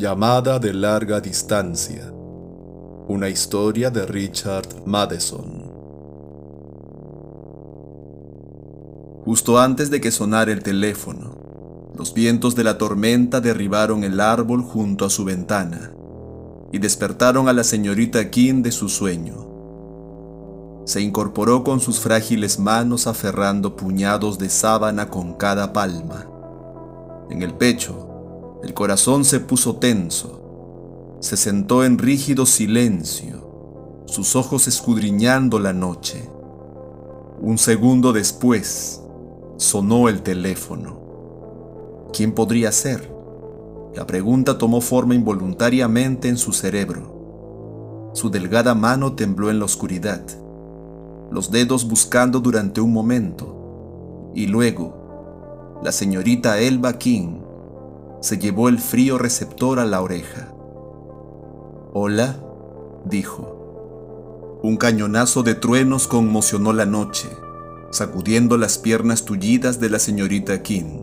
Llamada de larga distancia. Una historia de Richard Matheson. Justo antes de que sonara el teléfono, los vientos de la tormenta derribaron el árbol junto a su ventana y despertaron a la señorita King de su sueño. Se incorporó con sus frágiles manos aferrando puñados de sábana con cada palma. En el pecho, el corazón se puso tenso. Se sentó en rígido silencio, sus ojos escudriñando la noche. Un segundo después, sonó el teléfono. ¿Quién podría ser? La pregunta tomó forma involuntariamente en su cerebro. Su delgada mano tembló en la oscuridad, los dedos buscando durante un momento, y luego, la señorita Elba King se llevó el frío receptor a la oreja. Hola, dijo. Un cañonazo de truenos conmocionó la noche, sacudiendo las piernas tullidas de la señorita King.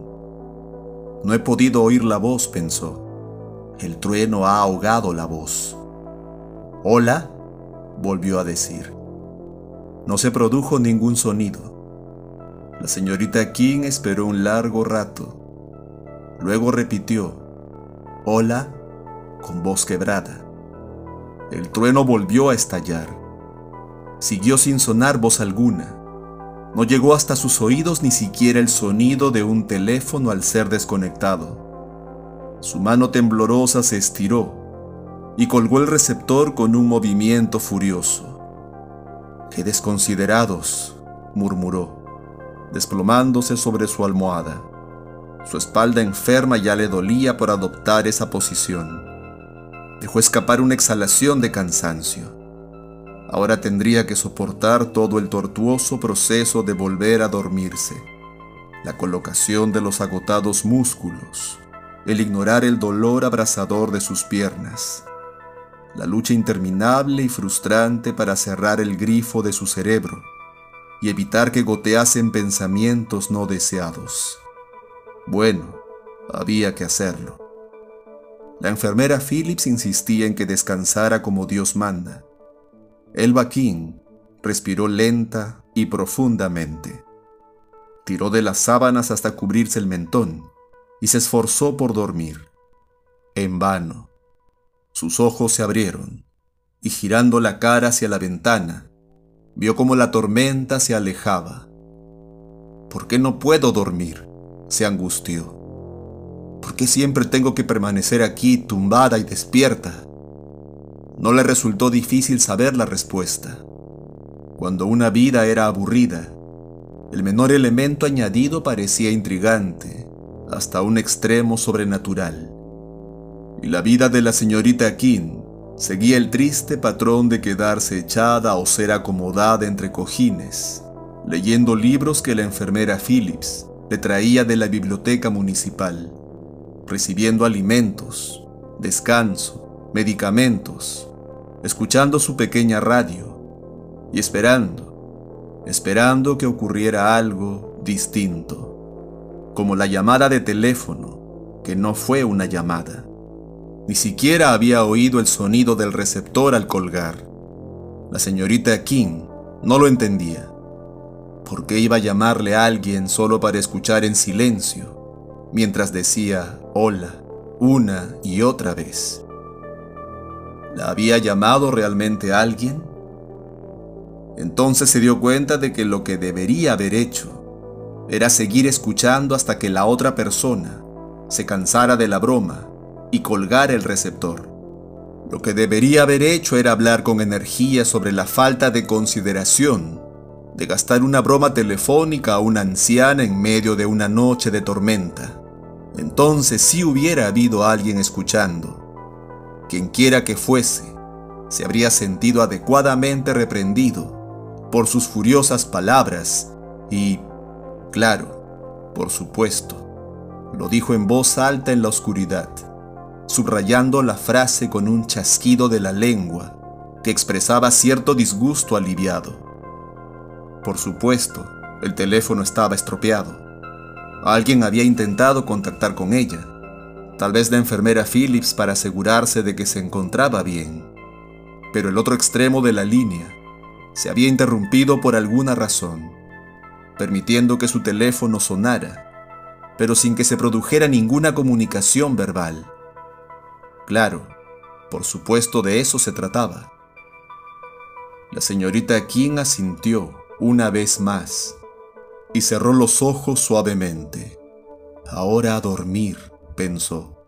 No he podido oír la voz, pensó. El trueno ha ahogado la voz. Hola, volvió a decir. No se produjo ningún sonido. La señorita King esperó un largo rato Luego repitió, hola, con voz quebrada. El trueno volvió a estallar. Siguió sin sonar voz alguna. No llegó hasta sus oídos ni siquiera el sonido de un teléfono al ser desconectado. Su mano temblorosa se estiró y colgó el receptor con un movimiento furioso. ¡Qué desconsiderados! murmuró, desplomándose sobre su almohada. Su espalda enferma ya le dolía por adoptar esa posición. Dejó escapar una exhalación de cansancio. Ahora tendría que soportar todo el tortuoso proceso de volver a dormirse, la colocación de los agotados músculos, el ignorar el dolor abrasador de sus piernas, la lucha interminable y frustrante para cerrar el grifo de su cerebro y evitar que goteasen pensamientos no deseados. Bueno, había que hacerlo. La enfermera Phillips insistía en que descansara como Dios manda. Elba King respiró lenta y profundamente. Tiró de las sábanas hasta cubrirse el mentón y se esforzó por dormir. En vano. Sus ojos se abrieron y girando la cara hacia la ventana, vio como la tormenta se alejaba. ¿Por qué no puedo dormir? Se angustió. ¿Por qué siempre tengo que permanecer aquí tumbada y despierta? No le resultó difícil saber la respuesta. Cuando una vida era aburrida, el menor elemento añadido parecía intrigante, hasta un extremo sobrenatural. Y la vida de la señorita King seguía el triste patrón de quedarse echada o ser acomodada entre cojines, leyendo libros que la enfermera Phillips le traía de la biblioteca municipal, recibiendo alimentos, descanso, medicamentos, escuchando su pequeña radio y esperando, esperando que ocurriera algo distinto, como la llamada de teléfono, que no fue una llamada. Ni siquiera había oído el sonido del receptor al colgar. La señorita King no lo entendía. ¿Por qué iba a llamarle a alguien solo para escuchar en silencio, mientras decía hola una y otra vez? ¿La había llamado realmente alguien? Entonces se dio cuenta de que lo que debería haber hecho era seguir escuchando hasta que la otra persona se cansara de la broma y colgara el receptor. Lo que debería haber hecho era hablar con energía sobre la falta de consideración de gastar una broma telefónica a una anciana en medio de una noche de tormenta. Entonces sí hubiera habido alguien escuchando. Quienquiera que fuese, se habría sentido adecuadamente reprendido por sus furiosas palabras y, claro, por supuesto, lo dijo en voz alta en la oscuridad, subrayando la frase con un chasquido de la lengua que expresaba cierto disgusto aliviado. Por supuesto, el teléfono estaba estropeado. Alguien había intentado contactar con ella, Tal vez la enfermera Phillips para asegurarse de que se encontraba bien. Pero el otro extremo de la línea se había interrumpido por alguna razón, permitiendo que su teléfono sonara, pero sin que se produjera ninguna comunicación verbal. Claro, por supuesto de eso se trataba. La señorita King asintió una vez más y cerró los ojos suavemente. Ahora a dormir, pensó.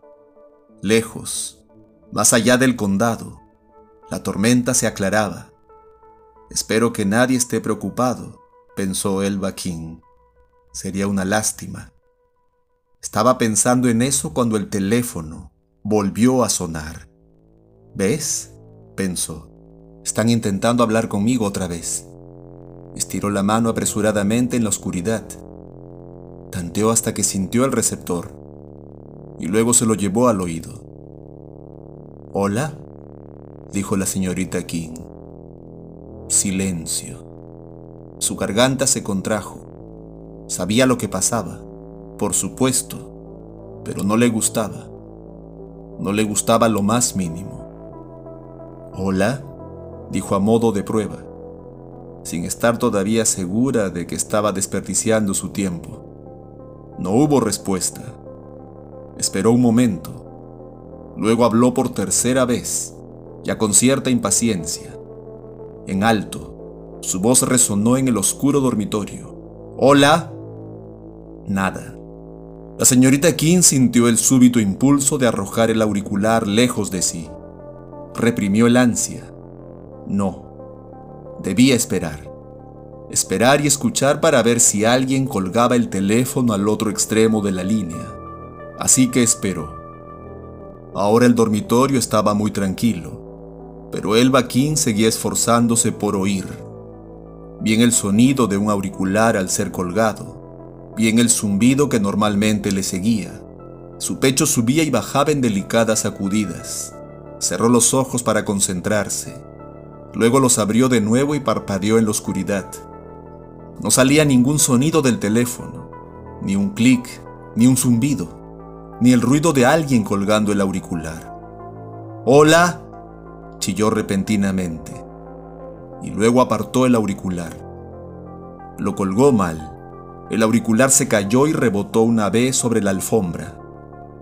Lejos, más allá del condado, la tormenta se aclaraba. Espero que nadie esté preocupado, pensó Elba King. Sería una lástima. Estaba pensando en eso cuando el teléfono volvió a sonar. ¿Ves? pensó. Están intentando hablar conmigo otra vez. Estiró la mano apresuradamente en la oscuridad. Tanteó hasta que sintió el receptor y luego se lo llevó al oído. Hola, dijo la señorita King. Silencio. Su garganta se contrajo. Sabía lo que pasaba, por supuesto, pero no le gustaba. No le gustaba lo más mínimo. Hola, dijo a modo de prueba sin estar todavía segura de que estaba desperdiciando su tiempo. No hubo respuesta. Esperó un momento. Luego habló por tercera vez, ya con cierta impaciencia. En alto, su voz resonó en el oscuro dormitorio. Hola. Nada. La señorita King sintió el súbito impulso de arrojar el auricular lejos de sí. Reprimió el ansia. No Debía esperar. Esperar y escuchar para ver si alguien colgaba el teléfono al otro extremo de la línea. Así que esperó. Ahora el dormitorio estaba muy tranquilo, pero el King seguía esforzándose por oír. Bien el sonido de un auricular al ser colgado, bien el zumbido que normalmente le seguía. Su pecho subía y bajaba en delicadas sacudidas. Cerró los ojos para concentrarse Luego los abrió de nuevo y parpadeó en la oscuridad. No salía ningún sonido del teléfono, ni un clic, ni un zumbido, ni el ruido de alguien colgando el auricular. ¡Hola! chilló repentinamente, y luego apartó el auricular. Lo colgó mal. El auricular se cayó y rebotó una vez sobre la alfombra.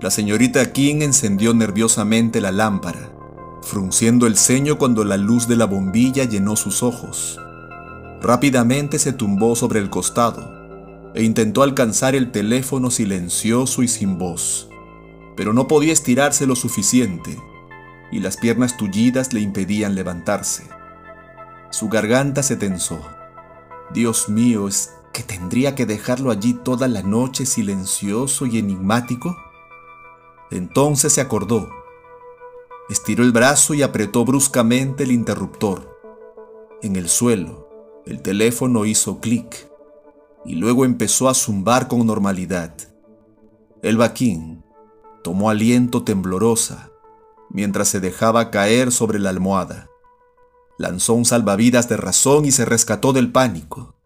La señorita King encendió nerviosamente la lámpara frunciendo el ceño cuando la luz de la bombilla llenó sus ojos. Rápidamente se tumbó sobre el costado e intentó alcanzar el teléfono silencioso y sin voz, pero no podía estirarse lo suficiente y las piernas tullidas le impedían levantarse. Su garganta se tensó. Dios mío, ¿es que tendría que dejarlo allí toda la noche silencioso y enigmático? Entonces se acordó Estiró el brazo y apretó bruscamente el interruptor. En el suelo, el teléfono hizo clic y luego empezó a zumbar con normalidad. El King tomó aliento temblorosa mientras se dejaba caer sobre la almohada. Lanzó un salvavidas de razón y se rescató del pánico.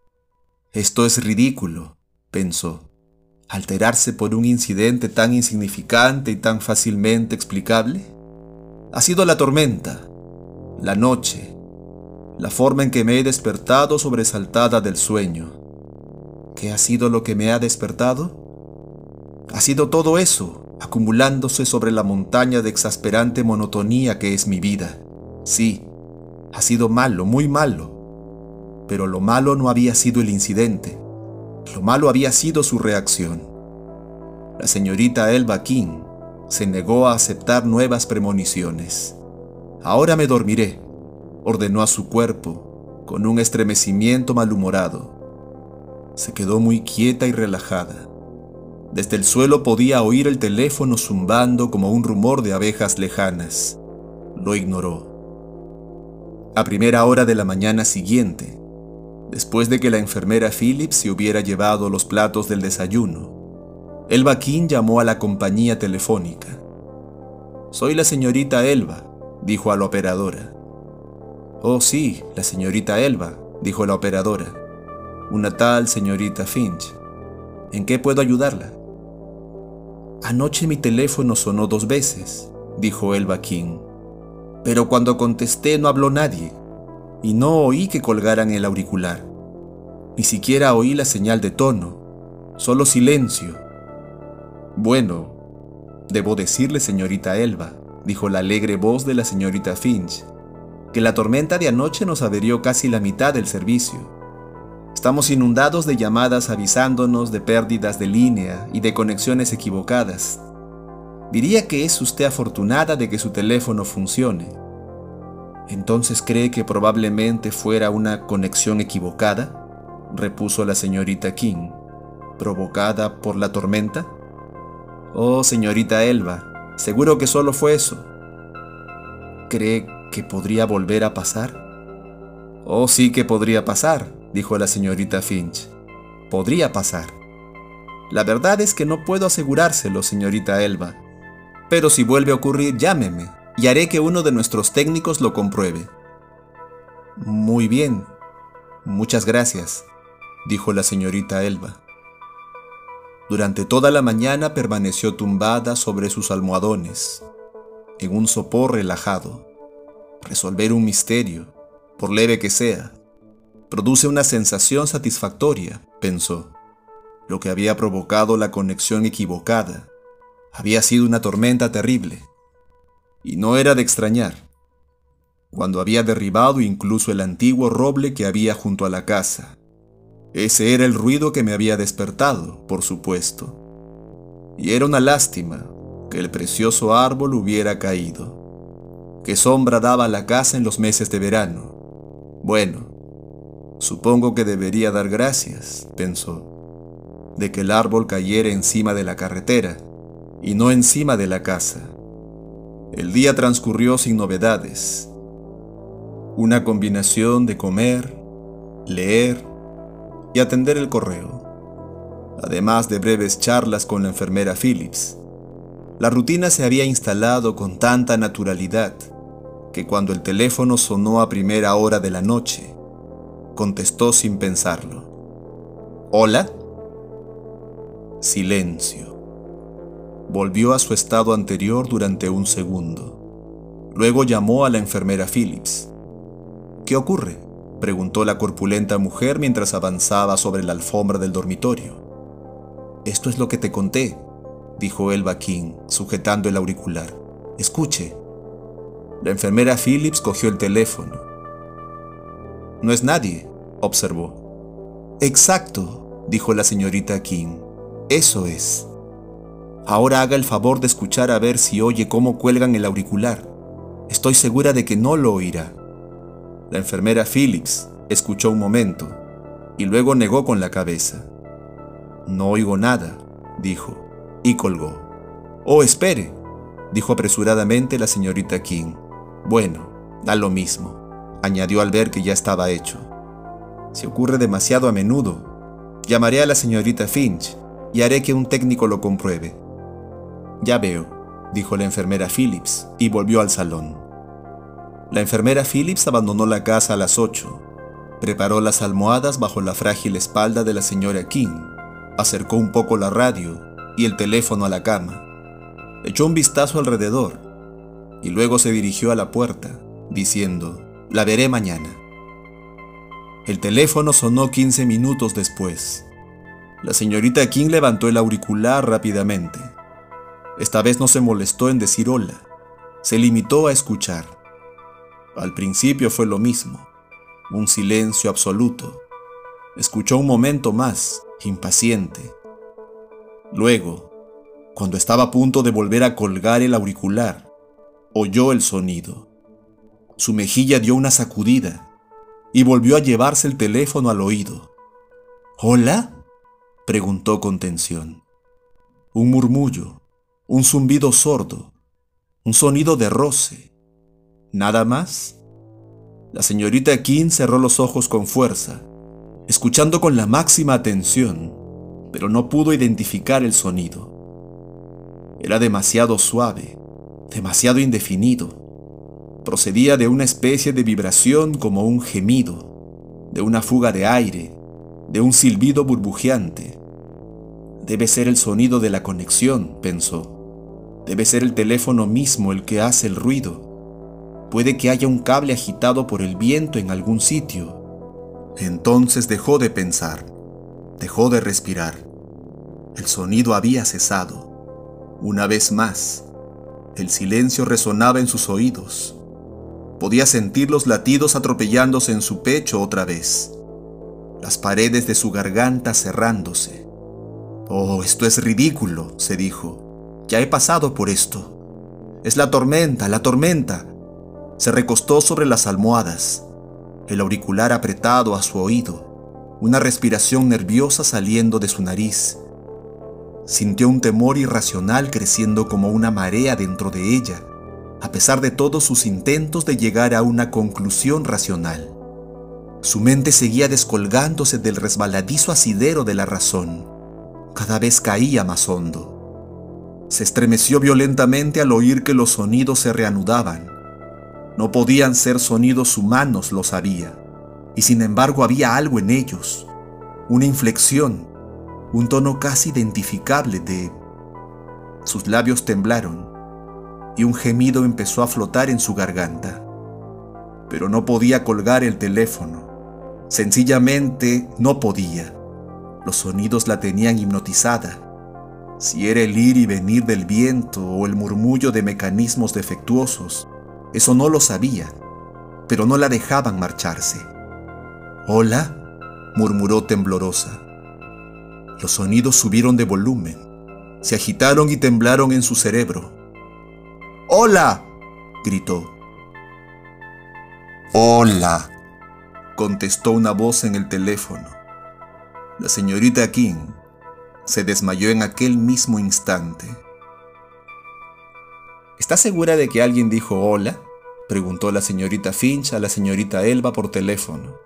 Esto es ridículo, pensó. ¿Alterarse por un incidente tan insignificante y tan fácilmente explicable? Ha sido la tormenta, la noche, la forma en que me he despertado sobresaltada del sueño. ¿Qué ha sido lo que me ha despertado? Ha sido todo eso, acumulándose sobre la montaña de exasperante monotonía que es mi vida. Sí, ha sido malo, muy malo. Pero lo malo no había sido el incidente. Lo malo había sido su reacción. La señorita Elba King se negó a aceptar nuevas premoniciones. Ahora me dormiré, ordenó a su cuerpo, con un estremecimiento malhumorado. Se quedó muy quieta y relajada. Desde el suelo podía oír el teléfono zumbando como un rumor de abejas lejanas. Lo ignoró. A primera hora de la mañana siguiente, después de que la enfermera Phillips se hubiera llevado los platos del desayuno, Elba King llamó a la compañía telefónica. Soy la señorita Elba, dijo a la operadora. Oh, sí, la señorita Elba, dijo la operadora. Una tal señorita Finch. ¿En qué puedo ayudarla? Anoche mi teléfono sonó dos veces, dijo Elba King. Pero cuando contesté no habló nadie, y no oí que colgaran el auricular. Ni siquiera oí la señal de tono, solo silencio. Bueno, debo decirle, señorita Elba, dijo la alegre voz de la señorita Finch, que la tormenta de anoche nos averió casi la mitad del servicio. Estamos inundados de llamadas avisándonos de pérdidas de línea y de conexiones equivocadas. Diría que es usted afortunada de que su teléfono funcione. ¿Entonces cree que probablemente fuera una conexión equivocada? repuso la señorita King, provocada por la tormenta. Oh, señorita Elba, seguro que solo fue eso. ¿Cree que podría volver a pasar? Oh, sí que podría pasar, dijo la señorita Finch. Podría pasar. La verdad es que no puedo asegurárselo, señorita Elba. Pero si vuelve a ocurrir, llámeme y haré que uno de nuestros técnicos lo compruebe. Muy bien. Muchas gracias, dijo la señorita Elba. Durante toda la mañana permaneció tumbada sobre sus almohadones, en un sopor relajado. Resolver un misterio, por leve que sea, produce una sensación satisfactoria, pensó. Lo que había provocado la conexión equivocada había sido una tormenta terrible. Y no era de extrañar, cuando había derribado incluso el antiguo roble que había junto a la casa. Ese era el ruido que me había despertado, por supuesto. Y era una lástima que el precioso árbol hubiera caído. Qué sombra daba la casa en los meses de verano. Bueno, Supongo que debería dar gracias, pensó, de que el árbol cayera encima de la carretera y no encima de la casa. El día transcurrió sin novedades. Una combinación de comer, leer y atender el correo, además de breves charlas con la enfermera Phillips. La rutina se había instalado con tanta naturalidad que cuando el teléfono sonó a primera hora de la noche, contestó sin pensarlo. ¿Hola? Silencio. Volvió a su estado anterior durante un segundo. Luego llamó a la enfermera Phillips. ¿Qué ocurre? Preguntó la corpulenta mujer mientras avanzaba sobre la alfombra del dormitorio. Esto es lo que te conté, dijo Elba King, sujetando el auricular. Escuche. La enfermera Phillips cogió el teléfono no es nadie, observó. Exacto, dijo la señorita King. Eso es. Ahora haga el favor de escuchar a ver si oye cómo cuelgan el auricular. Estoy segura de que no lo oirá. La enfermera Phillips escuchó un momento y luego negó con la cabeza. No oigo nada, dijo, y colgó. Oh, espere, dijo apresuradamente la señorita King. Bueno, da lo mismo añadió al ver que ya estaba hecho. Si ocurre demasiado a menudo, llamaré a la señorita Finch y haré que un técnico lo compruebe. Ya veo, dijo la enfermera Phillips y volvió al salón. La enfermera Phillips abandonó la casa a las 8, preparó las almohadas bajo la frágil espalda de la señora King, acercó un poco la radio y el teléfono a la cama, echó un vistazo alrededor y luego se dirigió a la puerta, diciendo, la veré mañana. El teléfono sonó 15 minutos después. La señorita King levantó el auricular rápidamente. Esta vez no se molestó en decir hola, se limitó a escuchar. Al principio fue lo mismo, un silencio absoluto. Escuchó un momento más, impaciente. Luego, cuando estaba a punto de volver a colgar el auricular, oyó el sonido. Su mejilla dio una sacudida y volvió a llevarse el teléfono al oído. ¿Hola? preguntó con tensión. Un murmullo, un zumbido sordo, un sonido de roce. ¿Nada más? La señorita King cerró los ojos con fuerza, escuchando con la máxima atención, pero no pudo identificar el sonido. Era demasiado suave, demasiado indefinido procedía de una especie de vibración como un gemido, de una fuga de aire, de un silbido burbujeante. Debe ser el sonido de la conexión, pensó. Debe ser el teléfono mismo el que hace el ruido. Puede que haya un cable agitado por el viento en algún sitio. Entonces dejó de pensar, dejó de respirar. El sonido había cesado. Una vez más, el silencio resonaba en sus oídos. Podía sentir los latidos atropellándose en su pecho otra vez, las paredes de su garganta cerrándose. Oh, esto es ridículo, se dijo. Ya he pasado por esto. Es la tormenta, la tormenta. Se recostó sobre las almohadas, el auricular apretado a su oído, una respiración nerviosa saliendo de su nariz. Sintió un temor irracional creciendo como una marea dentro de ella, a pesar de todos sus intentos de llegar a una conclusión racional. Su mente seguía descolgándose del resbaladizo asidero de la razón cada vez caía más hondo. Se estremeció violentamente al oír que los sonidos se reanudaban. No podían ser sonidos humanos, lo sabía, y sin embargo había algo en ellos, una inflexión, un tono casi identificable de... Sus labios temblaron y un gemido empezó a flotar en su garganta. Pero no podía colgar el teléfono. Sencillamente no podía. Los sonidos la tenían hipnotizada. Si era el ir y venir del viento o el murmullo de mecanismos defectuosos, eso no lo sabía, pero no la dejaban marcharse. Hola, murmuró temblorosa. Los sonidos subieron de volumen, se agitaron y temblaron en su cerebro. ¡Hola! gritó. Hola, contestó una voz en el teléfono. La señorita King se desmayó en aquel mismo instante. ¿Está segura de que alguien dijo hola? Preguntó la señorita Finch a la señorita Elba por teléfono.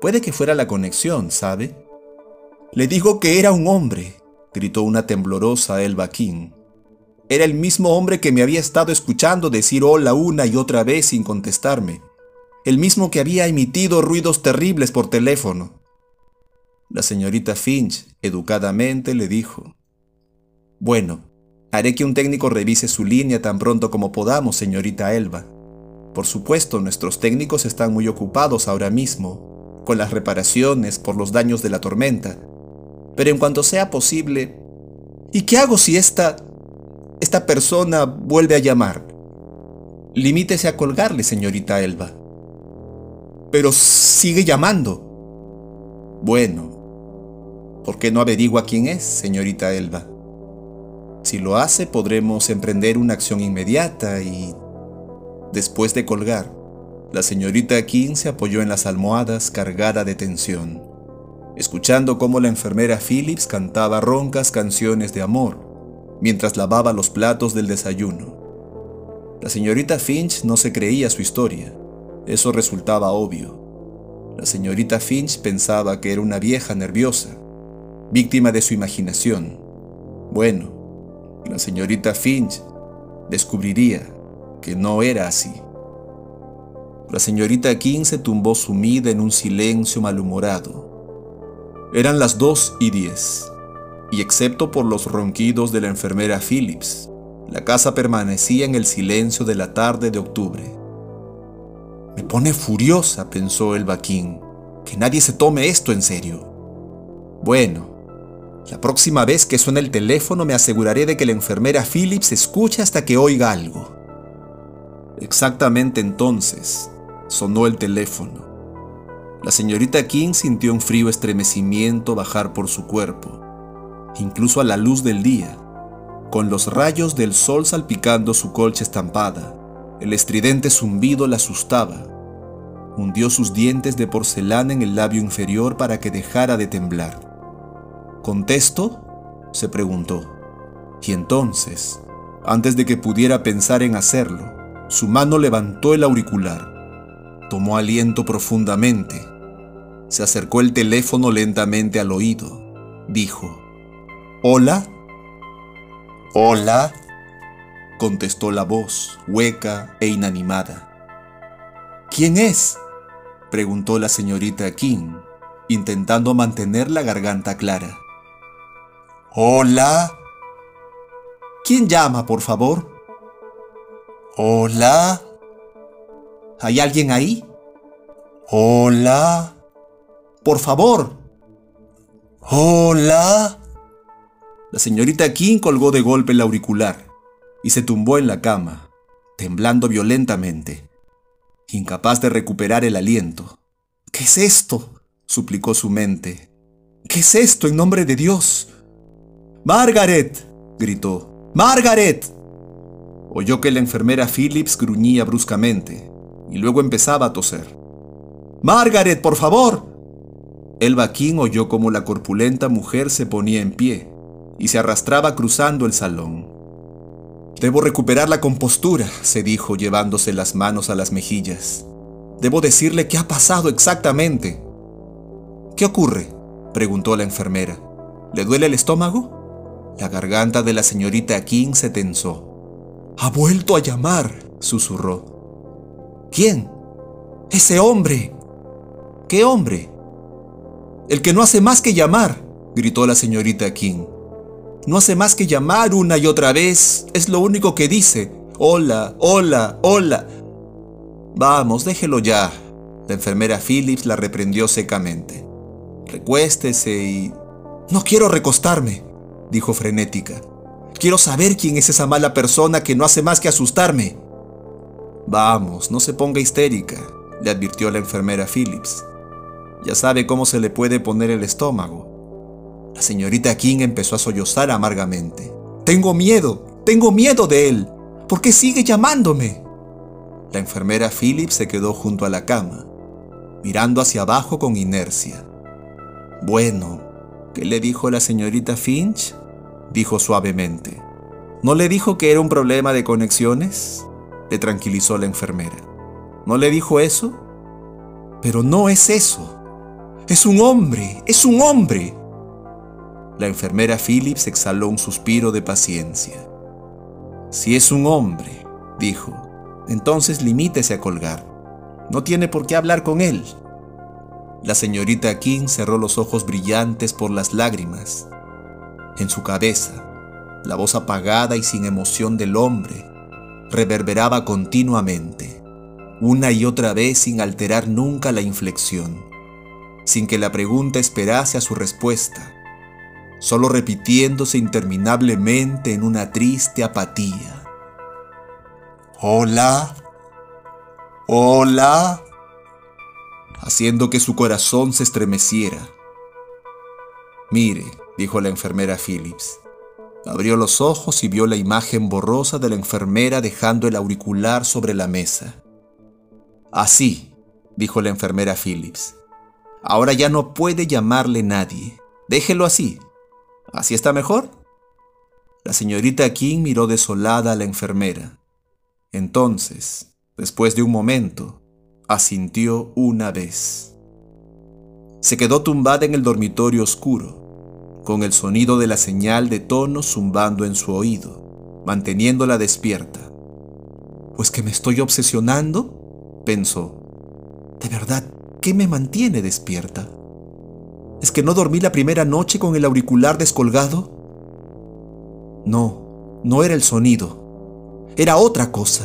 Puede que fuera la conexión, ¿sabe? Le dijo que era un hombre, gritó una temblorosa Elba King. Era el mismo hombre que me había estado escuchando decir hola una y otra vez sin contestarme. El mismo que había emitido ruidos terribles por teléfono. La señorita Finch educadamente le dijo, Bueno, haré que un técnico revise su línea tan pronto como podamos, señorita Elba. Por supuesto, nuestros técnicos están muy ocupados ahora mismo, con las reparaciones por los daños de la tormenta. Pero en cuanto sea posible... ¿Y qué hago si esta... esta persona vuelve a llamar? Limítese a colgarle, señorita Elba. Pero sigue llamando. Bueno, ¿Por qué no averigua quién es, señorita Elba? Si lo hace, podremos emprender una acción inmediata y... Después de colgar, la señorita King se apoyó en las almohadas cargada de tensión, escuchando cómo la enfermera Phillips cantaba roncas canciones de amor mientras lavaba los platos del desayuno. La señorita Finch no se creía su historia, eso resultaba obvio. La señorita Finch pensaba que era una vieja nerviosa, víctima de su imaginación. Bueno, la señorita Finch descubriría que no era así. La señorita King se tumbó sumida en un silencio malhumorado. Eran las dos y diez, y excepto por los ronquidos de la enfermera Phillips, la casa permanecía en el silencio de la tarde de octubre. Me pone furiosa, pensó el King, que nadie se tome esto en serio. Bueno, la próxima vez que suene el teléfono me aseguraré de que la enfermera Phillips escuche hasta que oiga algo. Exactamente entonces sonó el teléfono. La señorita King sintió un frío estremecimiento bajar por su cuerpo, incluso a la luz del día, con los rayos del sol salpicando su colcha estampada. El estridente zumbido la asustaba. Hundió sus dientes de porcelana en el labio inferior para que dejara de temblar. ¿Contesto? se preguntó. Y entonces, antes de que pudiera pensar en hacerlo, su mano levantó el auricular, tomó aliento profundamente, se acercó el teléfono lentamente al oído, dijo, ¿Hola? ¿Hola? contestó la voz, hueca e inanimada. ¿Quién es? preguntó la señorita King, intentando mantener la garganta clara. Hola. ¿Quién llama, por favor? Hola. ¿Hay alguien ahí? Hola. Por favor. Hola. La señorita King colgó de golpe el auricular y se tumbó en la cama, temblando violentamente, incapaz de recuperar el aliento. ¿Qué es esto? suplicó su mente. ¿Qué es esto en nombre de Dios? Margaret, gritó. Margaret. Oyó que la enfermera Phillips gruñía bruscamente y luego empezaba a toser. Margaret, por favor. Elba King oyó cómo la corpulenta mujer se ponía en pie y se arrastraba cruzando el salón. Debo recuperar la compostura, se dijo llevándose las manos a las mejillas. Debo decirle qué ha pasado exactamente. ¿Qué ocurre? preguntó la enfermera. ¿Le duele el estómago? La garganta de la señorita King se tensó. Ha vuelto a llamar, susurró. ¿Quién? Ese hombre. ¿Qué hombre? El que no hace más que llamar, gritó la señorita King. No hace más que llamar una y otra vez. Es lo único que dice. Hola, hola, hola. Vamos, déjelo ya. La enfermera Phillips la reprendió secamente. Recuéstese y... No quiero recostarme, dijo frenética. Quiero saber quién es esa mala persona que no hace más que asustarme. Vamos, no se ponga histérica, le advirtió la enfermera Phillips. Ya sabe cómo se le puede poner el estómago. La señorita King empezó a sollozar amargamente. Tengo miedo, tengo miedo de él. ¿Por qué sigue llamándome? La enfermera Phillips se quedó junto a la cama, mirando hacia abajo con inercia. Bueno, ¿qué le dijo la señorita Finch? Dijo suavemente. ¿No le dijo que era un problema de conexiones? Le tranquilizó la enfermera. ¿No le dijo eso? Pero no es eso. Es un hombre, es un hombre. La enfermera Phillips exhaló un suspiro de paciencia. Si es un hombre, dijo, entonces limítese a colgar. No tiene por qué hablar con él. La señorita King cerró los ojos brillantes por las lágrimas. En su cabeza, la voz apagada y sin emoción del hombre reverberaba continuamente, una y otra vez sin alterar nunca la inflexión, sin que la pregunta esperase a su respuesta solo repitiéndose interminablemente en una triste apatía. Hola, hola, haciendo que su corazón se estremeciera. Mire, dijo la enfermera Phillips. Abrió los ojos y vio la imagen borrosa de la enfermera dejando el auricular sobre la mesa. Así, dijo la enfermera Phillips. Ahora ya no puede llamarle nadie. Déjelo así. ¿Así está mejor? La señorita King miró desolada a la enfermera. Entonces, después de un momento, asintió una vez. Se quedó tumbada en el dormitorio oscuro, con el sonido de la señal de tono zumbando en su oído, manteniéndola despierta. Pues que me estoy obsesionando, pensó. ¿De verdad qué me mantiene despierta? ¿Es que no dormí la primera noche con el auricular descolgado? No, no era el sonido. Era otra cosa.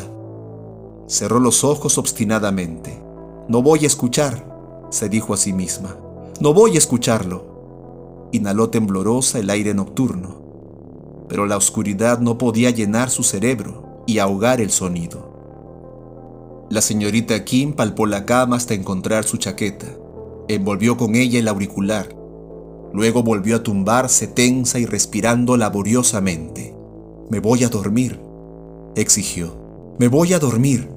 Cerró los ojos obstinadamente. No voy a escuchar, se dijo a sí misma. No voy a escucharlo. Inhaló temblorosa el aire nocturno. Pero la oscuridad no podía llenar su cerebro y ahogar el sonido. La señorita Kim palpó la cama hasta encontrar su chaqueta envolvió con ella el auricular. Luego volvió a tumbarse tensa y respirando laboriosamente. Me voy a dormir, exigió. Me voy a dormir.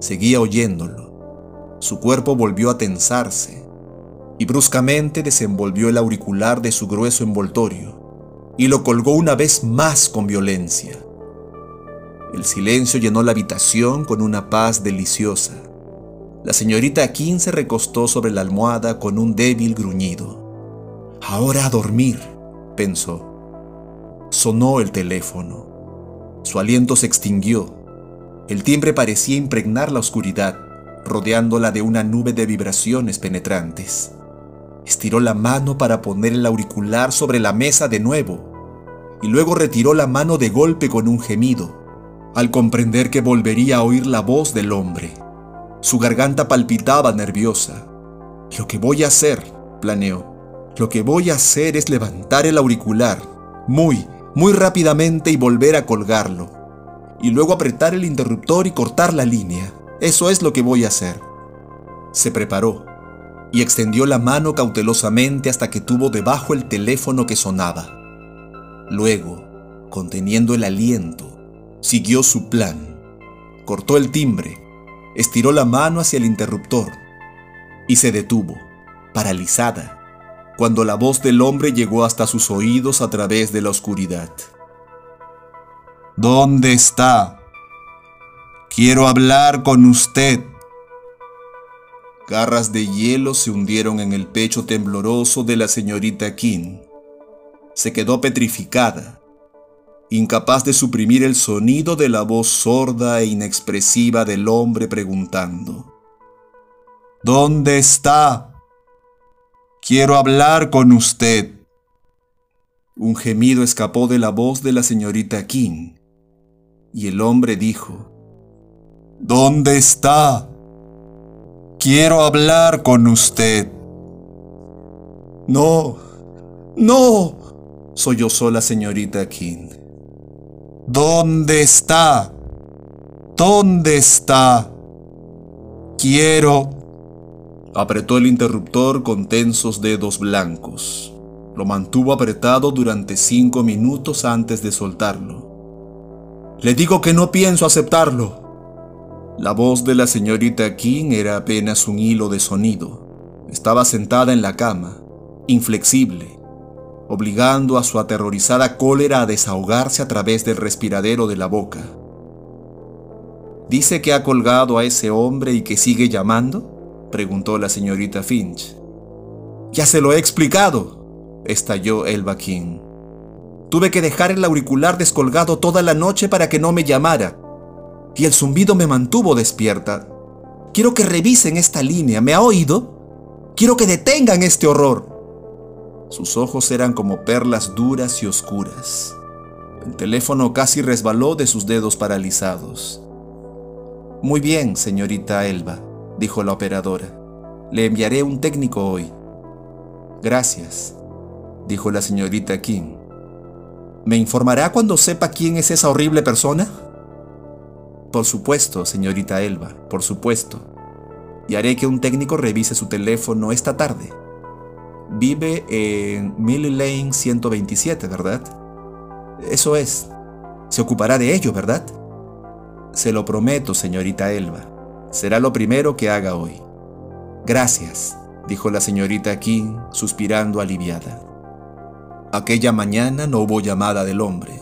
Seguía oyéndolo. Su cuerpo volvió a tensarse y bruscamente desenvolvió el auricular de su grueso envoltorio y lo colgó una vez más con violencia. El silencio llenó la habitación con una paz deliciosa. La señorita King se recostó sobre la almohada con un débil gruñido. Ahora a dormir, pensó. Sonó el teléfono. Su aliento se extinguió. El timbre parecía impregnar la oscuridad, rodeándola de una nube de vibraciones penetrantes. Estiró la mano para poner el auricular sobre la mesa de nuevo y luego retiró la mano de golpe con un gemido, al comprender que volvería a oír la voz del hombre. Su garganta palpitaba nerviosa. Lo que voy a hacer, planeó. Lo que voy a hacer es levantar el auricular, muy, muy rápidamente y volver a colgarlo. Y luego apretar el interruptor y cortar la línea. Eso es lo que voy a hacer. Se preparó y extendió la mano cautelosamente hasta que tuvo debajo el teléfono que sonaba. Luego, conteniendo el aliento, siguió su plan. Cortó el timbre, estiró la mano hacia el interruptor y se detuvo, paralizada, cuando la voz del hombre llegó hasta sus oídos a través de la oscuridad. ¿Dónde está? Quiero hablar con usted. Garras de hielo se hundieron en el pecho tembloroso de la señorita King. Se quedó petrificada, incapaz de suprimir el sonido de la voz sorda e inexpresiva del hombre preguntando. ¿Dónde está? Quiero hablar con usted. Un gemido escapó de la voz de la señorita King, y el hombre dijo, ¿Dónde está? Quiero hablar con usted. No, no, sollozó la señorita King. ¿Dónde está? ¿Dónde está? Quiero... Apretó el interruptor con tensos dedos blancos. Lo mantuvo apretado durante cinco minutos antes de soltarlo. Le digo que no pienso aceptarlo. La voz de la señorita King era apenas un hilo de sonido. Estaba sentada en la cama, inflexible, obligando a su aterrorizada cólera a desahogarse a través del respiradero de la boca. ¿Dice que ha colgado a ese hombre y que sigue llamando? preguntó la señorita Finch. Ya se lo he explicado, estalló Elba King. Tuve que dejar el auricular descolgado toda la noche para que no me llamara y el zumbido me mantuvo despierta. Quiero que revisen esta línea, ¿me ha oído? Quiero que detengan este horror. Sus ojos eran como perlas duras y oscuras. El teléfono casi resbaló de sus dedos paralizados. Muy bien, señorita Elba, dijo la operadora. Le enviaré un técnico hoy. Gracias, dijo la señorita King. ¿Me informará cuando sepa quién es esa horrible persona? Por supuesto, señorita Elba, por supuesto. Y haré que un técnico revise su teléfono esta tarde. Vive en Millie Lane 127, ¿verdad? Eso es. Se ocupará de ello, ¿verdad? Se lo prometo, señorita Elba. Será lo primero que haga hoy. Gracias, dijo la señorita King, suspirando aliviada. Aquella mañana no hubo llamada del hombre,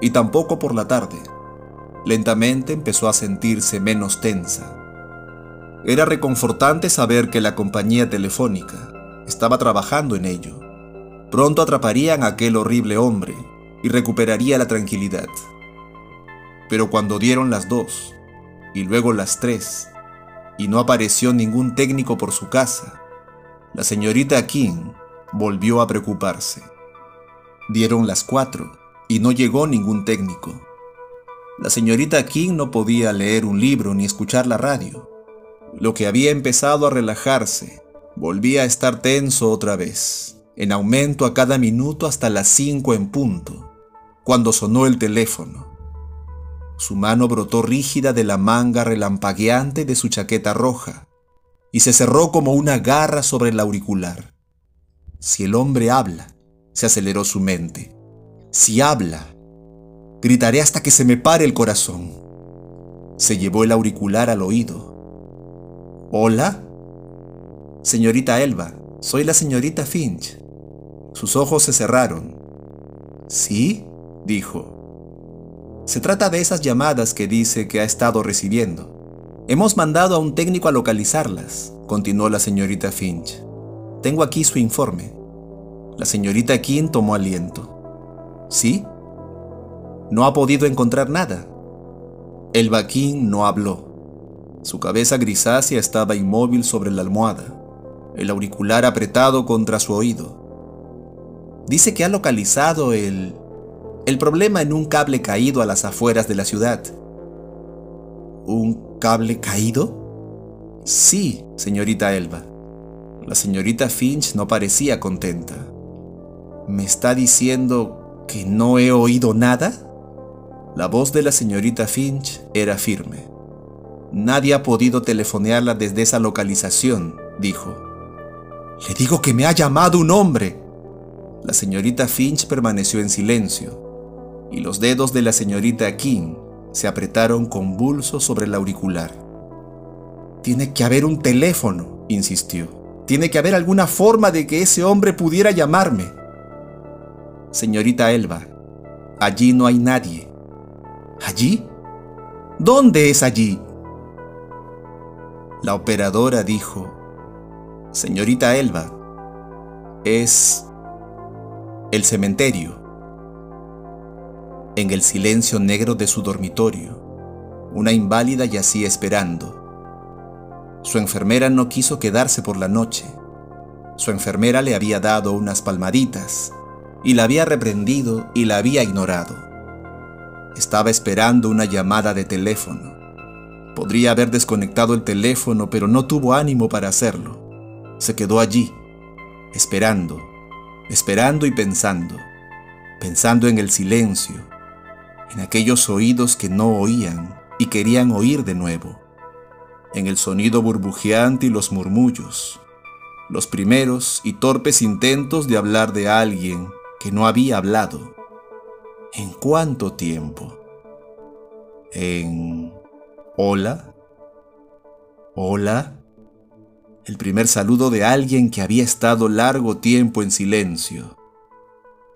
y tampoco por la tarde. Lentamente empezó a sentirse menos tensa. Era reconfortante saber que la compañía telefónica estaba trabajando en ello. Pronto atraparían a aquel horrible hombre y recuperaría la tranquilidad. Pero cuando dieron las dos, y luego las tres, y no apareció ningún técnico por su casa, la señorita King volvió a preocuparse. Dieron las cuatro, y no llegó ningún técnico. La señorita King no podía leer un libro ni escuchar la radio. Lo que había empezado a relajarse volvía a estar tenso otra vez, en aumento a cada minuto hasta las cinco en punto, cuando sonó el teléfono. Su mano brotó rígida de la manga relampagueante de su chaqueta roja y se cerró como una garra sobre el auricular. Si el hombre habla, se aceleró su mente. Si habla, Gritaré hasta que se me pare el corazón. Se llevó el auricular al oído. ¿Hola? Señorita Elba, soy la señorita Finch. Sus ojos se cerraron. ¿Sí? dijo. Se trata de esas llamadas que dice que ha estado recibiendo. Hemos mandado a un técnico a localizarlas, continuó la señorita Finch. Tengo aquí su informe. La señorita King tomó aliento. ¿Sí? No ha podido encontrar nada. El vaquín no habló. Su cabeza grisácea estaba inmóvil sobre la almohada, el auricular apretado contra su oído. Dice que ha localizado el... El problema en un cable caído a las afueras de la ciudad. ¿Un cable caído? Sí, señorita Elba. La señorita Finch no parecía contenta. ¿Me está diciendo que no he oído nada? La voz de la señorita Finch era firme. Nadie ha podido telefonearla desde esa localización, dijo. Le digo que me ha llamado un hombre. La señorita Finch permaneció en silencio, y los dedos de la señorita King se apretaron convulsos sobre el auricular. Tiene que haber un teléfono, insistió. Tiene que haber alguna forma de que ese hombre pudiera llamarme. Señorita Elba, allí no hay nadie. ¿Allí? ¿Dónde es allí? La operadora dijo, Señorita Elba, es el cementerio. En el silencio negro de su dormitorio, una inválida yacía esperando su enfermera no quiso quedarse por la noche. Su enfermera le había dado unas palmaditas y la había reprendido y la había ignorado. Estaba esperando una llamada de teléfono. Podría haber desconectado el teléfono, pero no tuvo ánimo para hacerlo. Se quedó allí, esperando, esperando y pensando, pensando en el silencio, en aquellos oídos que no oían y querían oír de nuevo en el sonido burbujeante y los murmullos, los primeros y torpes intentos de hablar de alguien que no había hablado. ¿En cuánto tiempo? En... Hola. Hola. El primer saludo de alguien que había estado largo tiempo en silencio.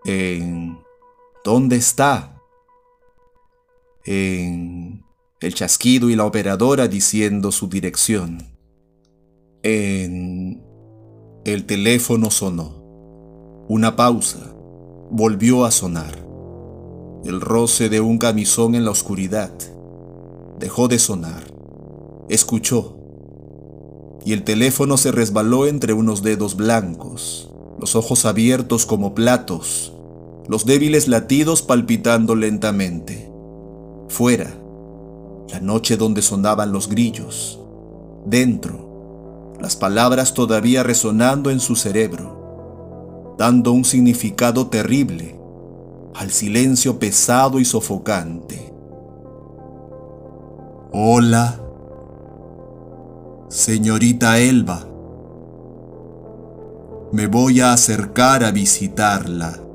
En... ¿Dónde está? En el chasquido y la operadora diciendo su dirección. En... El teléfono sonó. Una pausa. Volvió a sonar. El roce de un camisón en la oscuridad. Dejó de sonar. Escuchó. Y el teléfono se resbaló entre unos dedos blancos, los ojos abiertos como platos, los débiles latidos palpitando lentamente. Fuera la noche donde sonaban los grillos, dentro, las palabras todavía resonando en su cerebro, dando un significado terrible al silencio pesado y sofocante. Hola, señorita Elba. Me voy a acercar a visitarla.